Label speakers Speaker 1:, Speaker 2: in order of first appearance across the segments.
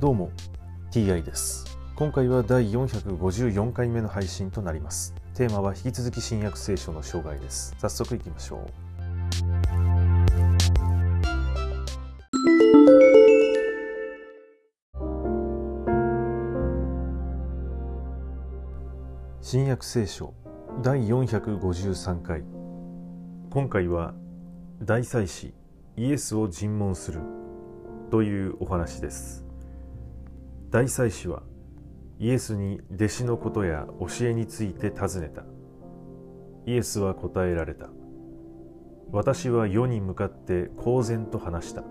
Speaker 1: どうも TI です。今回は第454回目の配信となります。テーマは引き続き新約聖書の障害です。早速いきましょう。新約聖書第453回。今回は大祭司イエスを尋問するというお話です。大祭司はイエスに弟子のことや教えについて尋ねた。イエスは答えられた。私は世に向かって公然と話した。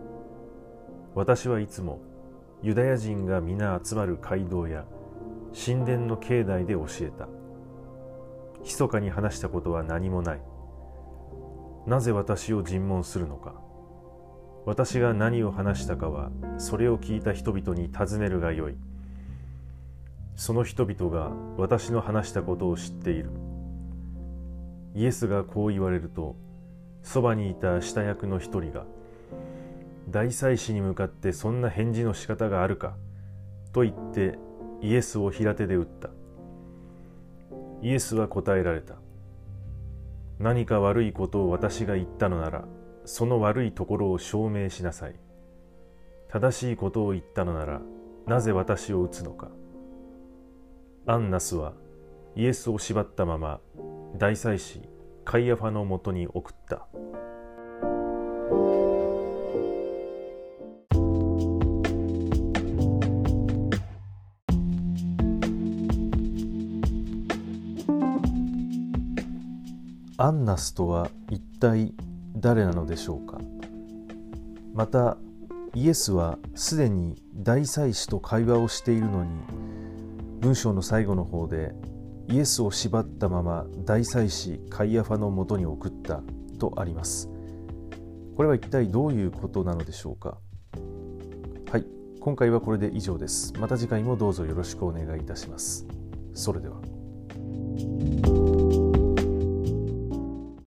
Speaker 1: 私はいつもユダヤ人が皆集まる街道や神殿の境内で教えた。密かに話したことは何もない。なぜ私を尋問するのか。私が何を話したかはそれを聞いた人々に尋ねるがよい。その人々が私の話したことを知っている。イエスがこう言われるとそばにいた下役の一人が大祭司に向かってそんな返事の仕方があるかと言ってイエスを平手で打った。イエスは答えられた。何か悪いことを私が言ったのならその悪いところを証明しなさい。正しいことを言ったのならなぜ私を打つのか。アンナスはイエスを縛ったまま大祭司カイアファのもとに送った。アンナスとは一体誰なのでしょうか？またイエスはすでに大祭司と会話をしているのに文章の最後の方でイエスを縛ったまま大祭司カイアファのもとに送ったとあります。これは一体どういうことなのでしょうか？はい今回はこれで以上です。また次回もどうぞよろしくお願いいたします。それでは。